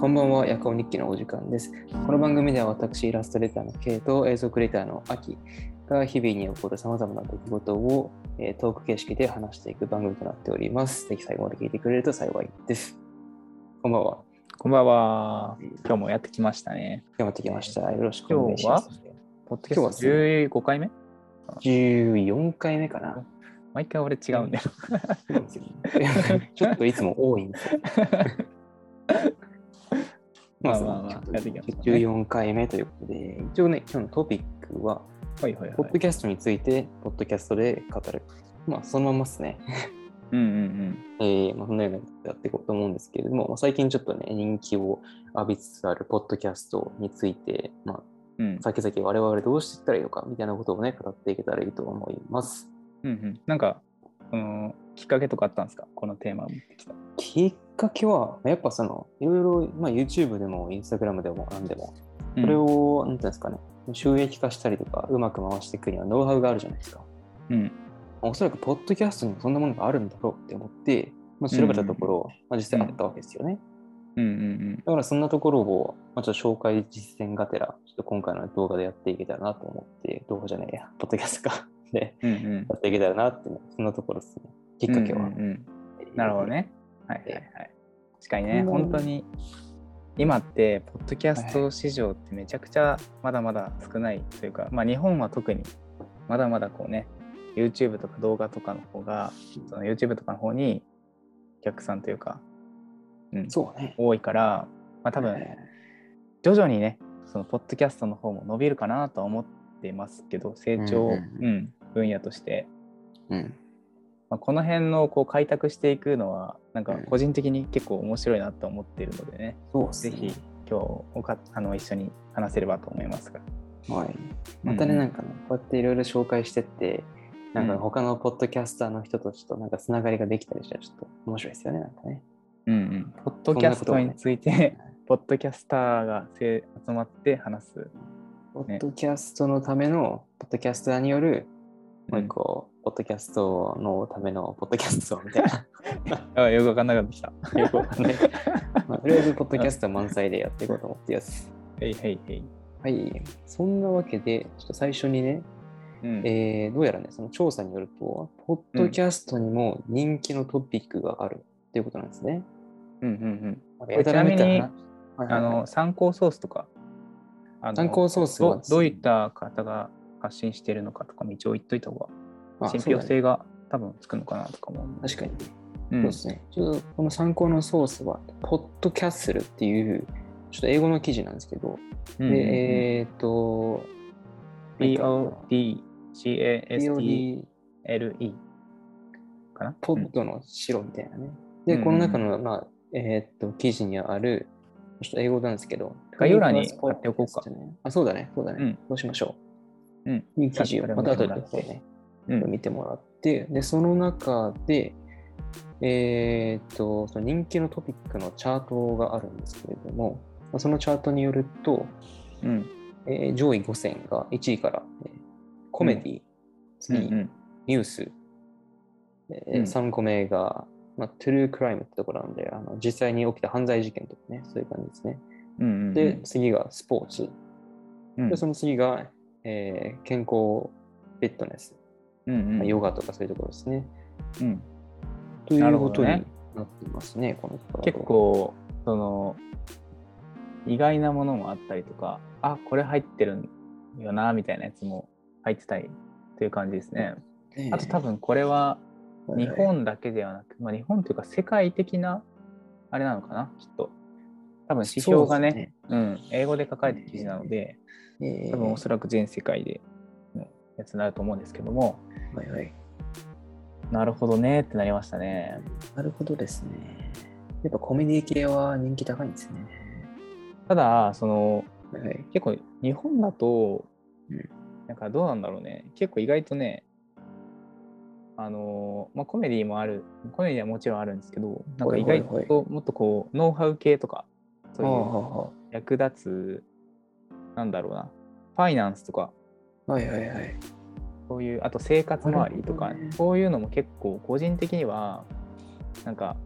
こんばんは、夜行日記のお時間です。この番組では私、イラストレーターの K と映像クリエイターのアキが日々に起こるさまざまな出来事を、えートーク形式で話していく番組となっております。ぜひ最後まで聞いてくれると幸いです。こんばんは。こんばんは。今日もやってきましたね。今日もってきました。よろしくお願いします。ポッドキャスト15回目？14回目かな。毎回俺違うんだよ。ちょっといつも多いんですよ。まあ、そまあまあまあのやっていきましょうね14回目ということで、一応ね、今日のトピックは、はいはいはいポッド。キャストについて、ポッドキャストで語る。まあ、そのままですね。うんうん えーまあ、そのようなことやっていこうと思うんですけれども、まあ、最近ちょっとね、人気を浴びつつあるポッドキャストについて、まあ、うん。うん先々我々どうしていったらいいのかみたいなことをね、語っていけたらいいと思います。うんうん。なんか、そのきっかけとかあったんですか？このテーマを持ってきた。きっかけは、やっぱその、いろいろ、まあ、YouTube でも Instagram でも何でも、うんこれを、なんていうんですかね、収益化したりとか、うまく回していくにはノウハウがあるじゃないですか。うん。おそらく、ポッドキャストにもそんなものがあるんだろうって思って、まあ、調べたところ、まあ、実際あったわけですよね。うんうんだからそんなところを、まあ、ちょっと紹介実践がてら、ちょっと今回の動画でやっていけたらなと思って、動画じゃねえや、ポッドキャストか。で、うん。うんうんやっていけたらなって、そんなところですね。きっかけは。うんうんうんなるほど。ね。はいはいはい。確かにね、うん本当に今って、ポッドキャスト市場ってめちゃくちゃまだまだ少ないというか、まあ日本は特にまだまだこうね、YouTube とか動画とかの方が、その YouTube とかの方にお客さんというか、うん、そうね。多いから、まあ多分え徐々にね、そのポッドキャストの方も伸びるかなとは思ってますけど、成長、ううんん分野として。ーうん。まあ、この辺のこう開拓していくのはなんかうん個人的に結構面白いなと思っているのでね、そうですね。ぜひ今日おかあの一緒に話せればと思いますが。はい。またね、うんなんかね、こうやっていろいろ紹介してって、なんかうん他のポッドキャスターの人たちとなんかつながりができたりしたらちょっと面白いですよね、なんかね。うんうん、ポッドキャストについて、ポッドキャスターがせ集まって話す。ポッドキャストのための、ポッドキャスターによる、もう一個、ポッドキャストのためのポッドキャストみたいな。あよくわかんなかった。よくわかんない。まあ、とりあえず、ポッドキャスト満載でやっていこうと思っています。へいへいへい。はい。そんなわけで、ちょっと最初にね、うんえーどうやらね、その調査によると、ポッドキャストにも人気のトピックがあるっていうことなんですね。うんうんなんちなみにはいはいはいあの参考ソースとか参考ソースどういった方が発信しているのかとかも一応言っといた方があ信憑性が多分つくのかなとかも思う。確かに。うん。そうですね。ちょっとこの参考のソースは、ポッドキャッスルっていう、ちょっと英語の記事なんですけど、うんで、えっ、と、PODCASTLE POD かな？ポッドの白みたいなね。で、うんこの中の、まあ、えっ、と、記事にある、ちょっと英語なんですけど、概要欄に貼っておこうか。あ、そうだね、そうだね。うん。そうしましょうん。う。いい記事を、また後でこれを見てもらってね、うん。見てもらって、で、その中で、えーっと、その人気のトピックのチャートがあるんですけれども、まあそのチャートによると、うん。えー上位5選が1位から、えーコメディ、うん。次、うんニュース、えーうん。3個目が、まあ、トゥルークライムってところなんで、あの実際に起きた犯罪事件とかね、そういう感じですね。うんうん。で、次がスポーツ。うん。で、その次が、えー健康、フィットネス、うんうん。まあヨガとかそういうところですね。うん。ということになってますね、このところ結構その意外なものもあったりとかあこれ入ってるんよなみたいなやつも入ってたりという感じですね。あと多分これは日本だけではなく、まあ、日本というか世界的なあれなのかなきっと。多分指標がねうん、英語で書かれた記事なので多分おそらく全世界でのやつになると思うんですけどもはいはい。なるほどねってなりましたね。なるほどですね。やっぱコメディ系は人気高いんですね。ただそのはいはい。結構日本だと、うんなんかどうなんだろうね結構意外とねあのーまあコメディもあるコメディはもちろんあるんですけどなんか意外ともっとこうノウハウ系とかそういうは役立つなんだろうなファイナンスとかあはいはいはい。そういうあと生活周りとか、ねそういうのも結構個人的にはなんか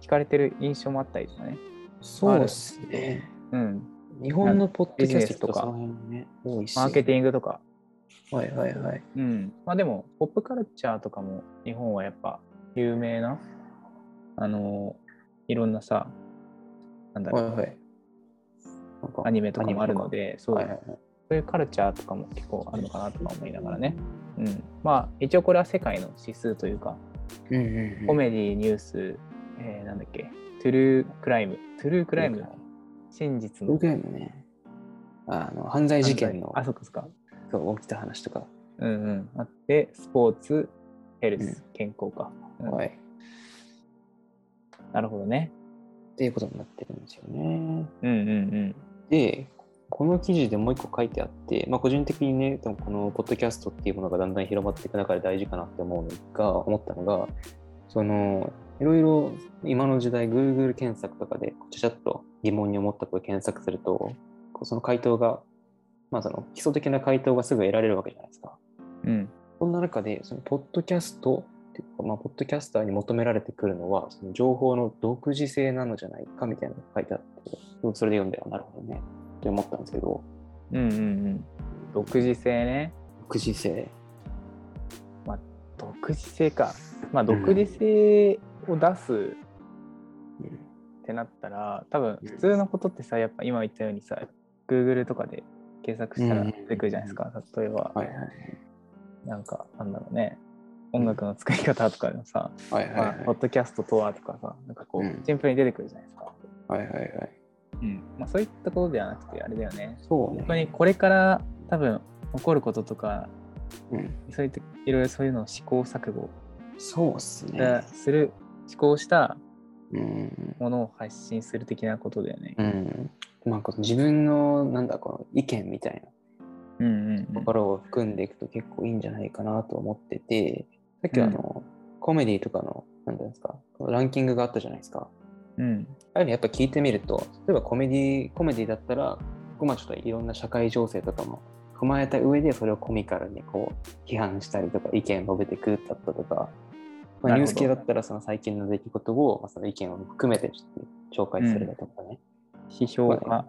聞かれてる印象もあったりとかねそうですね。うん。日本のポッドキャストとかね。マーケティングとか。はいはいはい。うん。まあでも、ポップカルチャーとかも日本はやっぱ有名な、あの、いろんなさ、なんだろう、はいはい。アニメとかもあるので、そう、はいはいはい。そういうカルチャーとかも結構あるのかなとか思いながらね。うん。まあ、一応これは世界の指数というか、うんうんうん。コメディ、ニュース、えーなんだっけ、 True Crime、True Crime、真実の僕らもね、あの犯罪事件のあ、そっかそっか。そう起きた話とか、うんうん。あって、スポーツ、ヘルス、うん健康か。うんはい。なるほどね。っていうことになってるんですよね。うんうんうん。で、この記事でもう一個書いてあって、まあ、個人的にね、でもこのポッドキャストっていうものがだんだん広まっていく中で大事かなって思うのが、思ったのが、その、いろいろ今の時代、Google 検索とかで、ちゃちゃっと疑問に思ったことを検索すると、その回答が、まあ、その基礎的な回答がすぐ得られるわけじゃないですか。うん。そんな中で、そのポッドキャストっていうか、まあ、ポッドキャスターに求められてくるのは、その情報の独自性なのじゃないかみたいなのが書いてあって、僕それで読んで、あなるほどね、って思ったんですけど、うんうんうん。独自性ね。独自性。独自性か。まあ、独自性を出すうんってなったら、多分普通のことってさ、やっぱ今言ったようにさ、Google とかで検索したらうん出てくるじゃないですか。例えば、はいはいなんか、なんだろうね。音楽の作り方とかでもさ、はいはいまあ、ポッドキャストとはとかさ、なんかこうんう、シンプルに出てくるじゃないですか。はいはいはい。うん。まあ、そういったことではなくて、あれだよね。そうね。本当にこれから多分起こることとか、うん、そういったいろいろそういうのを試行錯誤そうっすがね。する、試行したうん。ものを発信する的なことだよね。うん。まあ、この自分の、なんだ、この意見みたいうんうんうなんところを含んでいくと結構いいんじゃないかなと思ってて、さっきあの、コメディとかの、なんですか、ランキングがあったじゃないですか。うんああいうのやっぱ聞いてみると、例えばコメディ、コメディだったら、まあちょっといろんな社会情勢とかも踏まえた上で、それをコミカルにこう批判したりとか、意見を述べてくるだったとか、まあ、ニュース系だったらその最近の出来事を、まあ、その意見を含めてちょっと紹介するだとかね。批評家、ま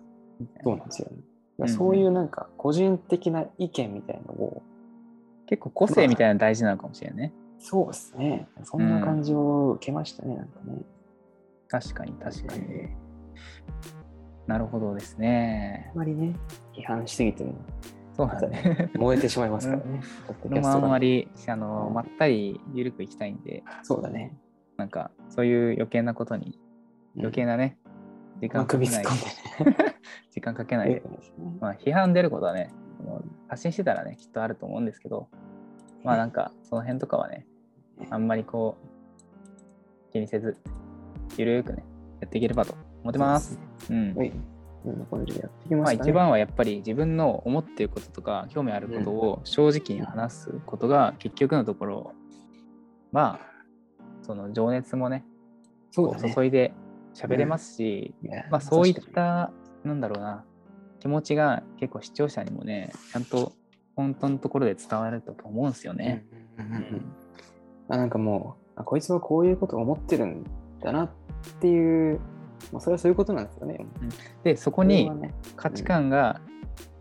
そうなんですよね。うんうんそういうなんか個人的な意見みたいなのを、結構個性みたいなの大事なのかもしれないね。そうですね。そんな感じを受けましたね、なんかね。確かに確かに。えなるほどですねーあ。まりね、批判しすぎてもそうなんだね。燃えてしまいますからね。ポッドこのまあんまりあのまったり緩くいきたいんで、そうだね。なんかそういう余計なことに余計なね、時まあ、間かけない。時間かけない まあ、批判出ることはね、発信してたらね、きっとあると思うんですけど、まあなんかその辺とかはね、あんまりこう気にせず、ゆるーくね、やっていければと思ってます。うん。ままあ。一番はやっぱり自分の思っていることとか興味あることを正直に話すことが結局のところまあその情熱もねそうだね。注いで喋れますし、まあそういったなんだろうな気持ちが結構視聴者にもねちゃんと本当のところで伝わると思うんですよにね。うんうんうんうんあなんかもうあ、こいつはこういうことを思ってるんだなっていう、まあ、それはそういうことなんですよね。でそここにね、価値観が、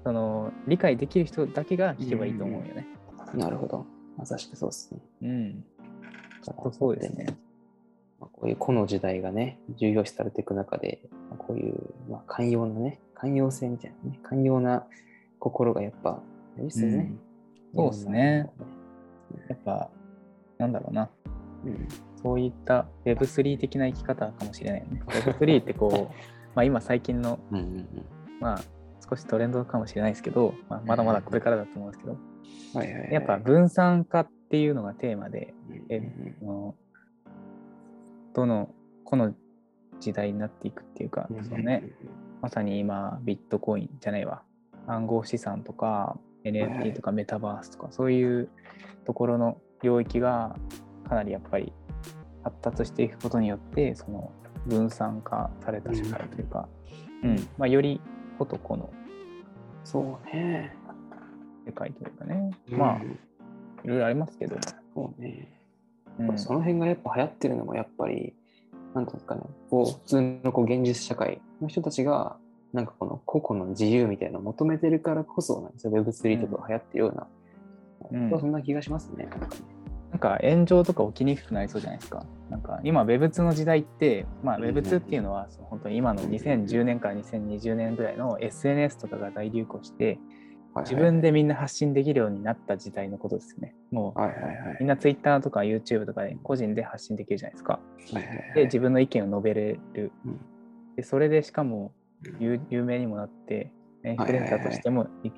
その理解できる人だけが聞けばいいと思うよね。なるほど。まさしくそうですね。うん。きっとそうですね。まあ、こういう個の時代がね、重要視されていく中で、まあこういう、まあ、寛容なね、寛容性みたいなね、寛容な心がやっぱですよね。そうですね。やっぱ、なんだろうな。うん。そういった Web3 的な生き方かもしれないよね。Web3 ってこう、まあ今最近の、うんうんうん。まあ少しトレンドかもしれないですけど、まあ、まだまだこれからだと思うんですけど、はいはいはい、やっぱ分散化っていうのがテーマで、えうんうんそのどの、この時代になっていくっていうか、うんそのね、まさに今、ビットコインじゃないわ、暗号資産とか、はい NFT とかメタバースとか、そういうところの領域がかなりやっぱり発達していくことによって、その分散化された社会というか、うん。まあ、より個と個のそうね。世界というかね、まあ、うんいろいろありますけど、そうね。うん。その辺がやっぱ流行ってるのもやっぱり、なんていうんですかね、こう普通のこう現実社会の人たちが、なんかこの個々の自由みたいなのを求めてるからこそ、なんですよ Web3 とか流行ってるような、うんそんな気がしますね。なんか炎上とか起きにくくなりそうじゃないですか。なんか今 Web2 の時代って、まあ、うんうん Web2 っていうのは本当に今の2010年から2020年ぐらいの SNS とかが大流行して自分でみんな発信できるようになった時代のことですよね。もうはいはいはいみんな Twitter とか YouTube とかで個人で発信できるじゃないですか。はいはいはいで自分の意見を述べれるうん。でそれでしかも有有名にもなってインフルエンサーとしてもい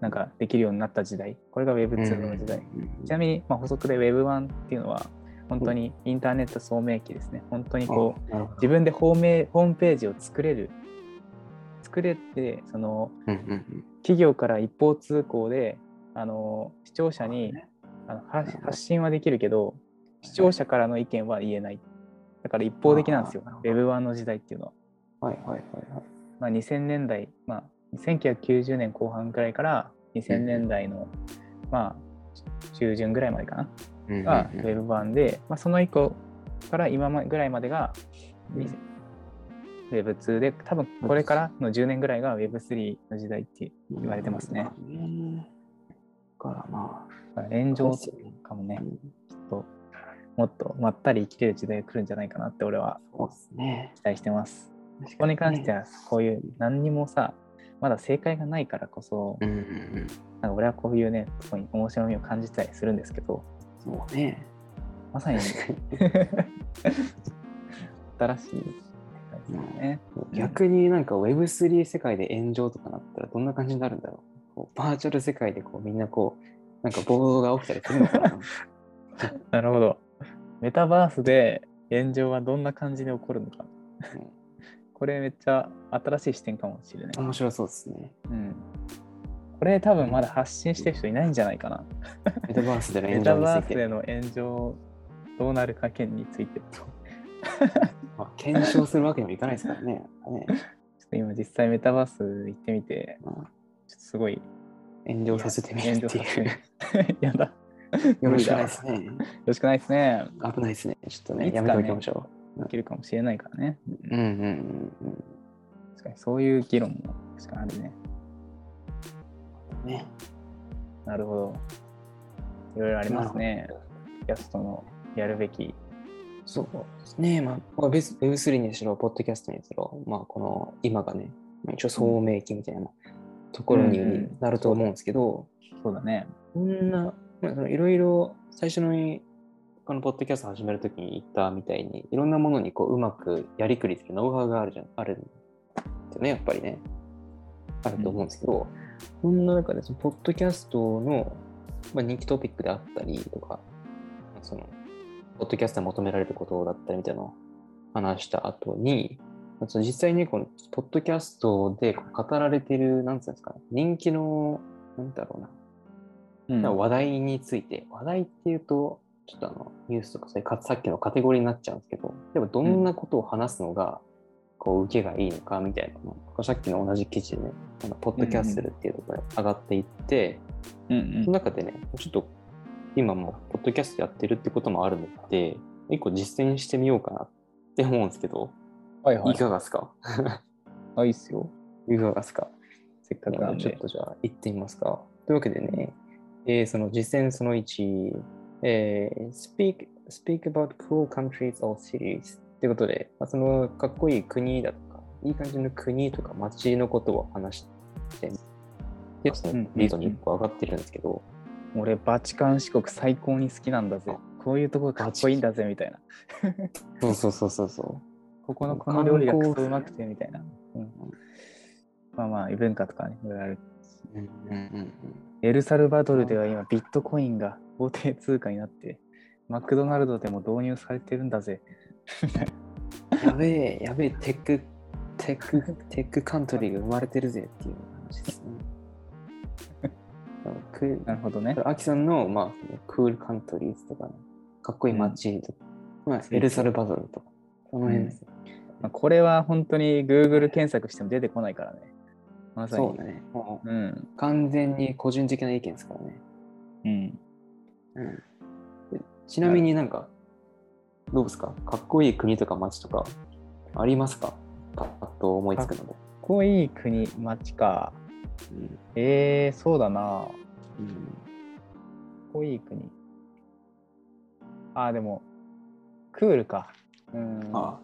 なんかできるようになった時代これが Web2 の時代。ちなみに、まあ、補足で Web1 っていうのは本当にインターネット聡明期ですね。本当にこう自分でホームホームページを作れる。作れて、その企業から一方通行であの視聴者にあの発発信はできるけど、視聴者からの意見は言えない。だから一方的なんですよあーなるほ。Web1 の時代っていうのは。はいはいはいはい。まあ、2000年代、まあ、1990年後半くらいから2000年代の、まあ、中旬ぐらいまでかな？うんがうんうん Web 版で、まあ、その以降から今まぐらいまでがうん Web2 で、多分これからの10年ぐらいが Web3 の時代って言われてますね。うん。だからまあ、炎上かもねう、んきっともっとまったり生きれる時代が来るんじゃないかなって俺は。期待してます。ここに関してはこういう何にもさ、まだ正解がないからこそ、うんうんうん。なんか俺はこういうね、とこに面白みを感じたりするんですけど、そうね。まさに 新しいですよね。に逆になんか Web3 世界で炎上とかなったらどんな感じになるんだろう。こうバーチャル世界でこうみんなこう、なんか暴動が起きたりするのかな。なるほど。メタバースで炎上はどんな感じで起こるのか。うんこれめっちゃ新しい視点かもしれない。面白そうですね。うん。これ多分まだ発信してる人いないんじゃないかな。メタバースでのメ炎タバース。での炎上どうなるか件について。ちょまあ、検証するわけにもいかないですからね。ねっと今実際メタバース行ってみて、まあちょっとすごい炎上させてみるっていう。て やだ。よろしくないよですね。ろしくないですね。危ないですね。ちょっとね、ねやめておきましょできるかもしれないからね。う。うんうんうんうん。確かにそういう議論も確かにあるね。ね。なるほど。いろいろありますね。キャストのやるべき。そうですね。まあ、まあ、別 Web3 にしろ、ポッドキャストにしろ、まあ、この今がね、まあ一応聡明期みたいなところにうんうんなると思うんですけど、そうだね。こんな、いろいろ最初のにこのポッドキャスト始めるときに言ったみたいに、いろんなものにこううまくやりくりするノウハウがあるじゃん、あるんですよね、やっぱりね。あると思うんですけど、そんな中で、そのポッドキャストの、まあ、人気トピックであったりとか、その、ポッドキャストに求められることだったりみたいなのを話した後に、その実際にこのポッドキャストでこう語られてる、なんつうんですかね、人気の、なんだろうな、うん話題について、話題っていうと、ちょっとあのニュースとかそういうかさっきのカテゴリーになっちゃうんですけど、でもどんなことを話すのが、こう受けがいいのかみたいなのがさっきの同じ記事でね、あのポッドキャストルっていうところで上がっていって、うんその中でね、ちょっと今もポッドキャストやってるってこともあるので、一個実践してみようかなって思うんですけど、はいはいいかがですか？あ、いいっすよ。いかがですか？せっかくなんでちょっ。とじゃあ行ってみますか。というわけでね、えーその実践その1、えー speak, speak about cool countries or cities ということで、まあ、そのかっこいい国だとか、いい感じの国とか街のことを話して、で、そのリードに1個上がってるんですけど、俺、バチカン四国最高に好きなんだぜ。こういうとこかっこいいんだぜ、みたいな。そうそうそうそうそここのこの料理がうまくて、みたいな。うんまあまあ、異文化とかね、いろいろある。う。うんうんうんエルサルバドルでは今、ビットコインが法定通貨になって、マクドナルドでも導入されてるんだぜ。うん、やべえ、やべえ、 tech、tech、tech country が生まれてるぜっていう話ですね。なるほどね。アキさんの、まあ、 cool countries とか、ね、かっこいい街とか、まあ、エルサルバドルとか、その辺ですね。まあ、これは本当に Google 検索しても出てこないからね。まさに。そうだね。うん。完全に個人的な意見ですからね。うん。うん、でちなみになんか、どうですか？かっこいい国とか街とかありますか？パッと思いつくので。かっこいい国、街か。うんえー、そうだな。かっうんこいい国。あー、でも、クールか。うん。あ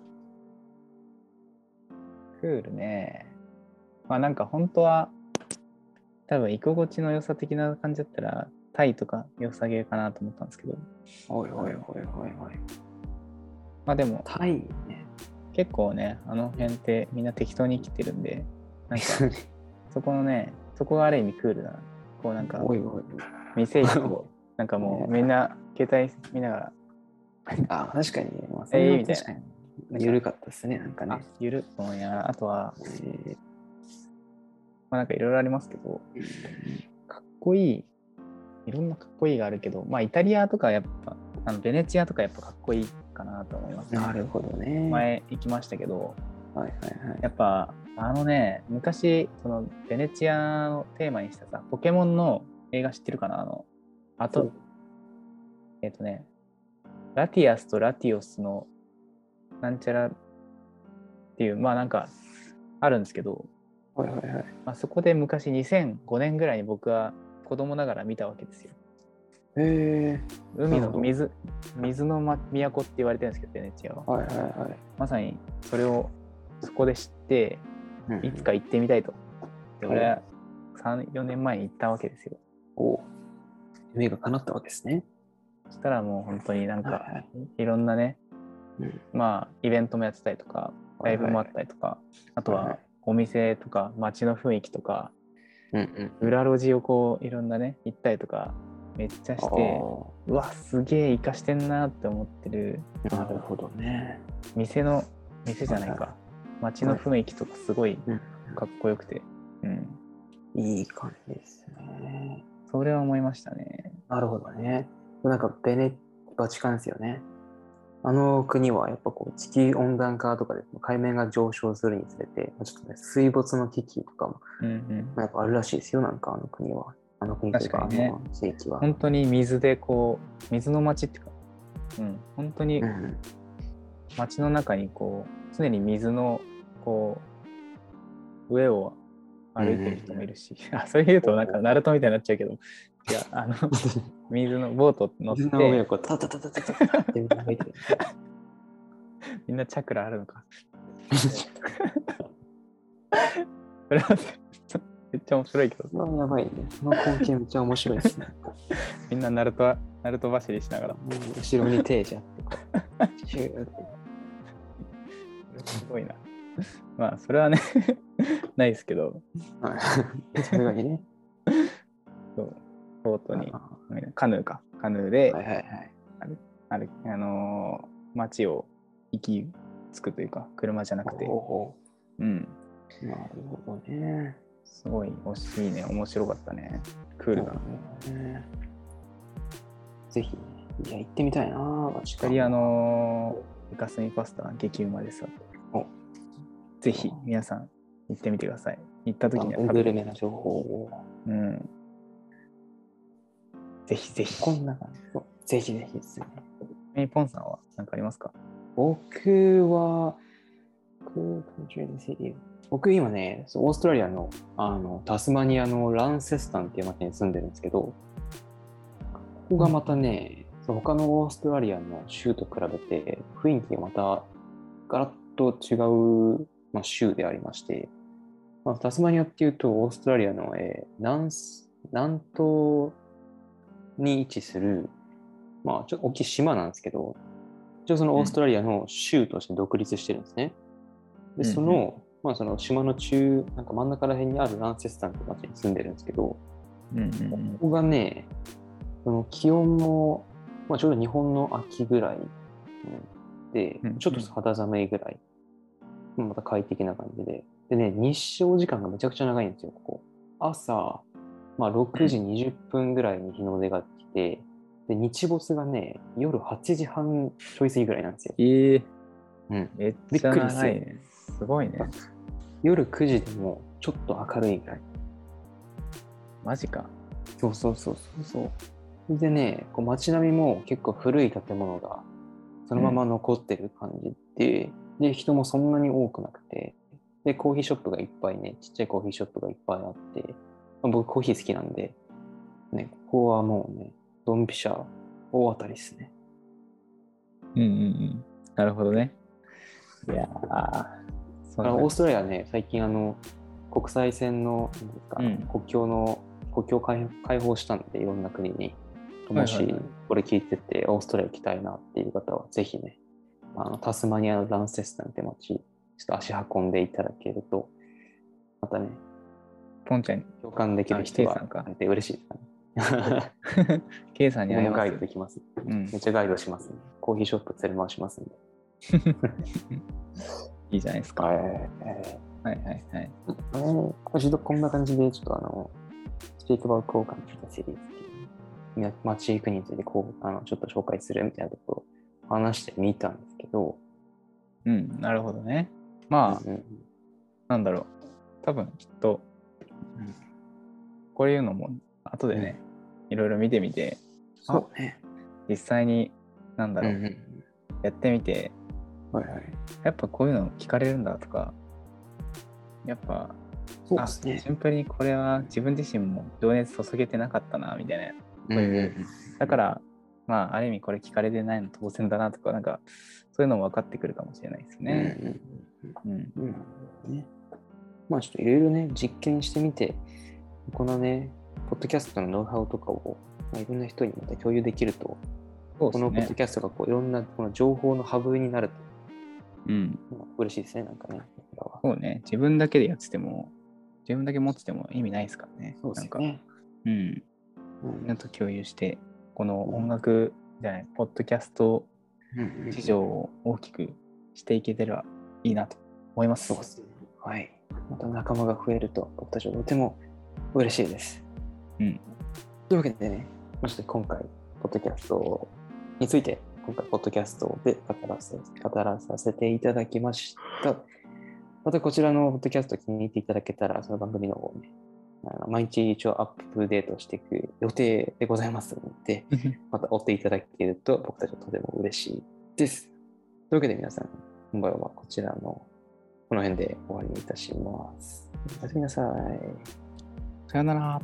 クールね。まあなんか本当は、多分居心地の良さ的な感じだったら、タイとか良さげかなと思ったんですけど、おいおいおいおいおい。まあでもタイね。結構ね、あの辺ってみんな適当に生きてるんで、なんか そこのね、そこがある意味クールな。こうなんか、おいおい。なんかもう みんな携帯見ながら、あ、確かにね。まあ、えーそれはみたいな。緩かったですね、なんかあね。、ゆるっと思いながら、あとは、えーまあなんかいろいろありますけど、かっこいい、いろんなかっこいいがあるけど、まあイタリアとかやっぱ、あのベネチアとかやっぱかっこいいかなと思います、なるほどね。前行きましたけど、はいはいはい。やっぱあのね、昔、そのベネチアのテーマにしたさ、ポケモンの映画知ってるかな？あの、あと、えっ、とね、ラティアスとラティオスのなんちゃらっていう、まあなんかあるんですけど、はいはいはい。まあ、そこで昔2005年ぐらいに僕は子供ながら見たわけですよ。へえ海の水水の、ま、都って言われてるんですけど、ベネチアは。はいはいはい。まさにそれをそこで知って、うんいつか行ってみたいと。で、はい俺は3、4年前に行ったわけですよ。お夢が叶ったわけですね。そしたらもう本当になんかはいはいいろんなね、うんまあイベントもやってたりとか、ライブもあったりとか、あとはいははいお店とか街の雰囲気とか、うんうん。裏路地をこういろんなね、行ったりとかめっちゃして、うわ、すげえ生かしてんなって思ってるなるほどね。店の、店じゃないか、街の雰囲気とかすごいうんかっこよくて、うん。いい感じですね。それは思いましたね。なるほどね。なんかベネ、バチカンですよね。あの国はやっぱこう地球温暖化とかで海面が上昇するにつれて、まあちょっとね、水没の危機とかも、うんうん。まあ、やっぱあるらしいですよ、なんかあの国は。あの国というか、確かにねあの地域は。本当に水でこう、水の街っていうか、うん、本当にうん街の中にこう、常に水のこう、上を歩いてる人もいるし、あそれ言うとなんかナルトみたいになっちゃうけど、いや、あの、水のボート乗って水の上を、こう、タタタタタタタって歩いて。みんなチャクラあるのか。それはめっちゃ面白いけど、あ、やばいね。その光景めっちゃ面白いですね。みんなナルトナルト走りしながら、後ろに手じゃって、シューって。すごいな。まあ、それはね、ないですけど、はい。それがいいね。そうボートには、カヌーか、カヌーで、いはいはい。あるあのー街を行き着くというか、車じゃなくて、おうん、ーなるほどね。すごい惜しいね、面白かったね。クールだな。ね。ぜひ、いや、行ってみたいな、バチカンイタリアのイカスミパスタ、激うまですぜひ、皆さん、行ってみてください。行った時には食べてグルメな情報を。うん。ぜひぜひ。こんな感じ。そうぜひぜひですね。ポンさんは何かありますか？僕は、僕今ね、オーストラリアのあのタスマニアのランセスタンっていう町に住んでるんですけど、ここがまたね、そう他のオーストラリアの州と比べて雰囲気がまたガラッと違う、まあ、州でありまして、まあ、タスマニアっていうとオーストラリアの、えー南す南東に位置する、まあ、ちょっと大きい島なんですけど、一応そのオーストラリアの州として独立してるんですね。で、その、まあその島の中、なんか真ん中ら辺にあるランセスタンって町に住んでるんですけど、ここがね、その気温も、まあ、ちょうど日本の秋ぐらい、うんでうん、ちょっと肌寒いぐらい、まあまた快適な感じで。でね、日照時間がめちゃくちゃ長いんですよ、ここ。朝、まあ、6時20分ぐらいに日の出が来て、で、日没がね、夜8時半ちょい過ぎぐらいなんですよ。ええうん。めっちゃびっくりする長いね。すごいね。夜9時でもちょっと明るいぐらい。マジか。そうそうそうそうそう。でね、こう街並みも結構古い建物がそのまま残ってる感じで、で、人もそんなに多くなくて、で、コーヒーショップがいっぱいね、ちっちゃいコーヒーショップがいっぱいあって、まあ僕コーヒー好きなんで、ね、ここはもうね、ドンピシャ大当たりですね。うんうんうん。なるほどね。いやー、そあのオーうストラリアね、最近あの、国際線の、かうん国境の、国境開開放したんで、いろんな国に。もしこれ聞いてて、オーストラリア行きたいなっていう方は、ぜひね、あのタスマニアのランセスタンって街、ちょっと足運んでいただけると、またね、ポンちゃんに、共感できる人があケイさんて嬉しいですかね。ケイさんに会います僕もガイド。できます。うんめっちゃガイドします、ね。コーヒーショップ連れ回しますんで。いいじゃないですか。は。はいいはいはい。あの、ちょっとこんな感じで、ちょっとあの、Speak About 交換っていうシリーズっていうみな街行くについてこうあのちょっと紹介するみたいなところを話してみたんですけど、うん、なるほどね。まあ、うんうんなんだろう。多分きっと、うんこういうのも後でね、いろいろ見てみて、そうね。実際に、なんだろう、うんうんやってみて、はいはい。やっぱこういうの聞かれるんだとか、やっぱ、あそうですね。シンプルにこれは自分自身も情熱注げてなかったな、みたいな。うんうんうんだから、まあ、ある意味これ聞かれてないの当然だなとか、なんか、そういうのも分かってくるかもしれないですね。うん。うんうんうんね。まあちょっといろいろね、実験してみて、このね、ポッドキャストのノウハウとかを、まあ、いろんな人にまた共有できると、ねこのポッド。キャストがこういろんなこの情報のハブになると、うん。まあ嬉しいですね、なんかね。そうね。自分だけでやってても、自分だけ持ってても意味ないですからね。そうですなんか、よね。うん。うんみんなと共有して、この音楽じゃない、ポッドキャストうん市場を大きくしていけてればいいなと思います。そうですね。はい。また仲間が増えると、僕たちはとても嬉しいです。うん。というわけでね、まして今回、ポッドキャストについて、今回、ポッドキャストで語らせ語らさせていただきました。またこちらのポッドキャスト気に入っていただけたら、その番組の方をね、あの毎日一応アップデートしていく予定でございますので、また追っていただけると僕たちはとても嬉しいです。というわけで皆さん、今回はこちらのこの辺で終わりにいたします。おやすみなさい。さよなら。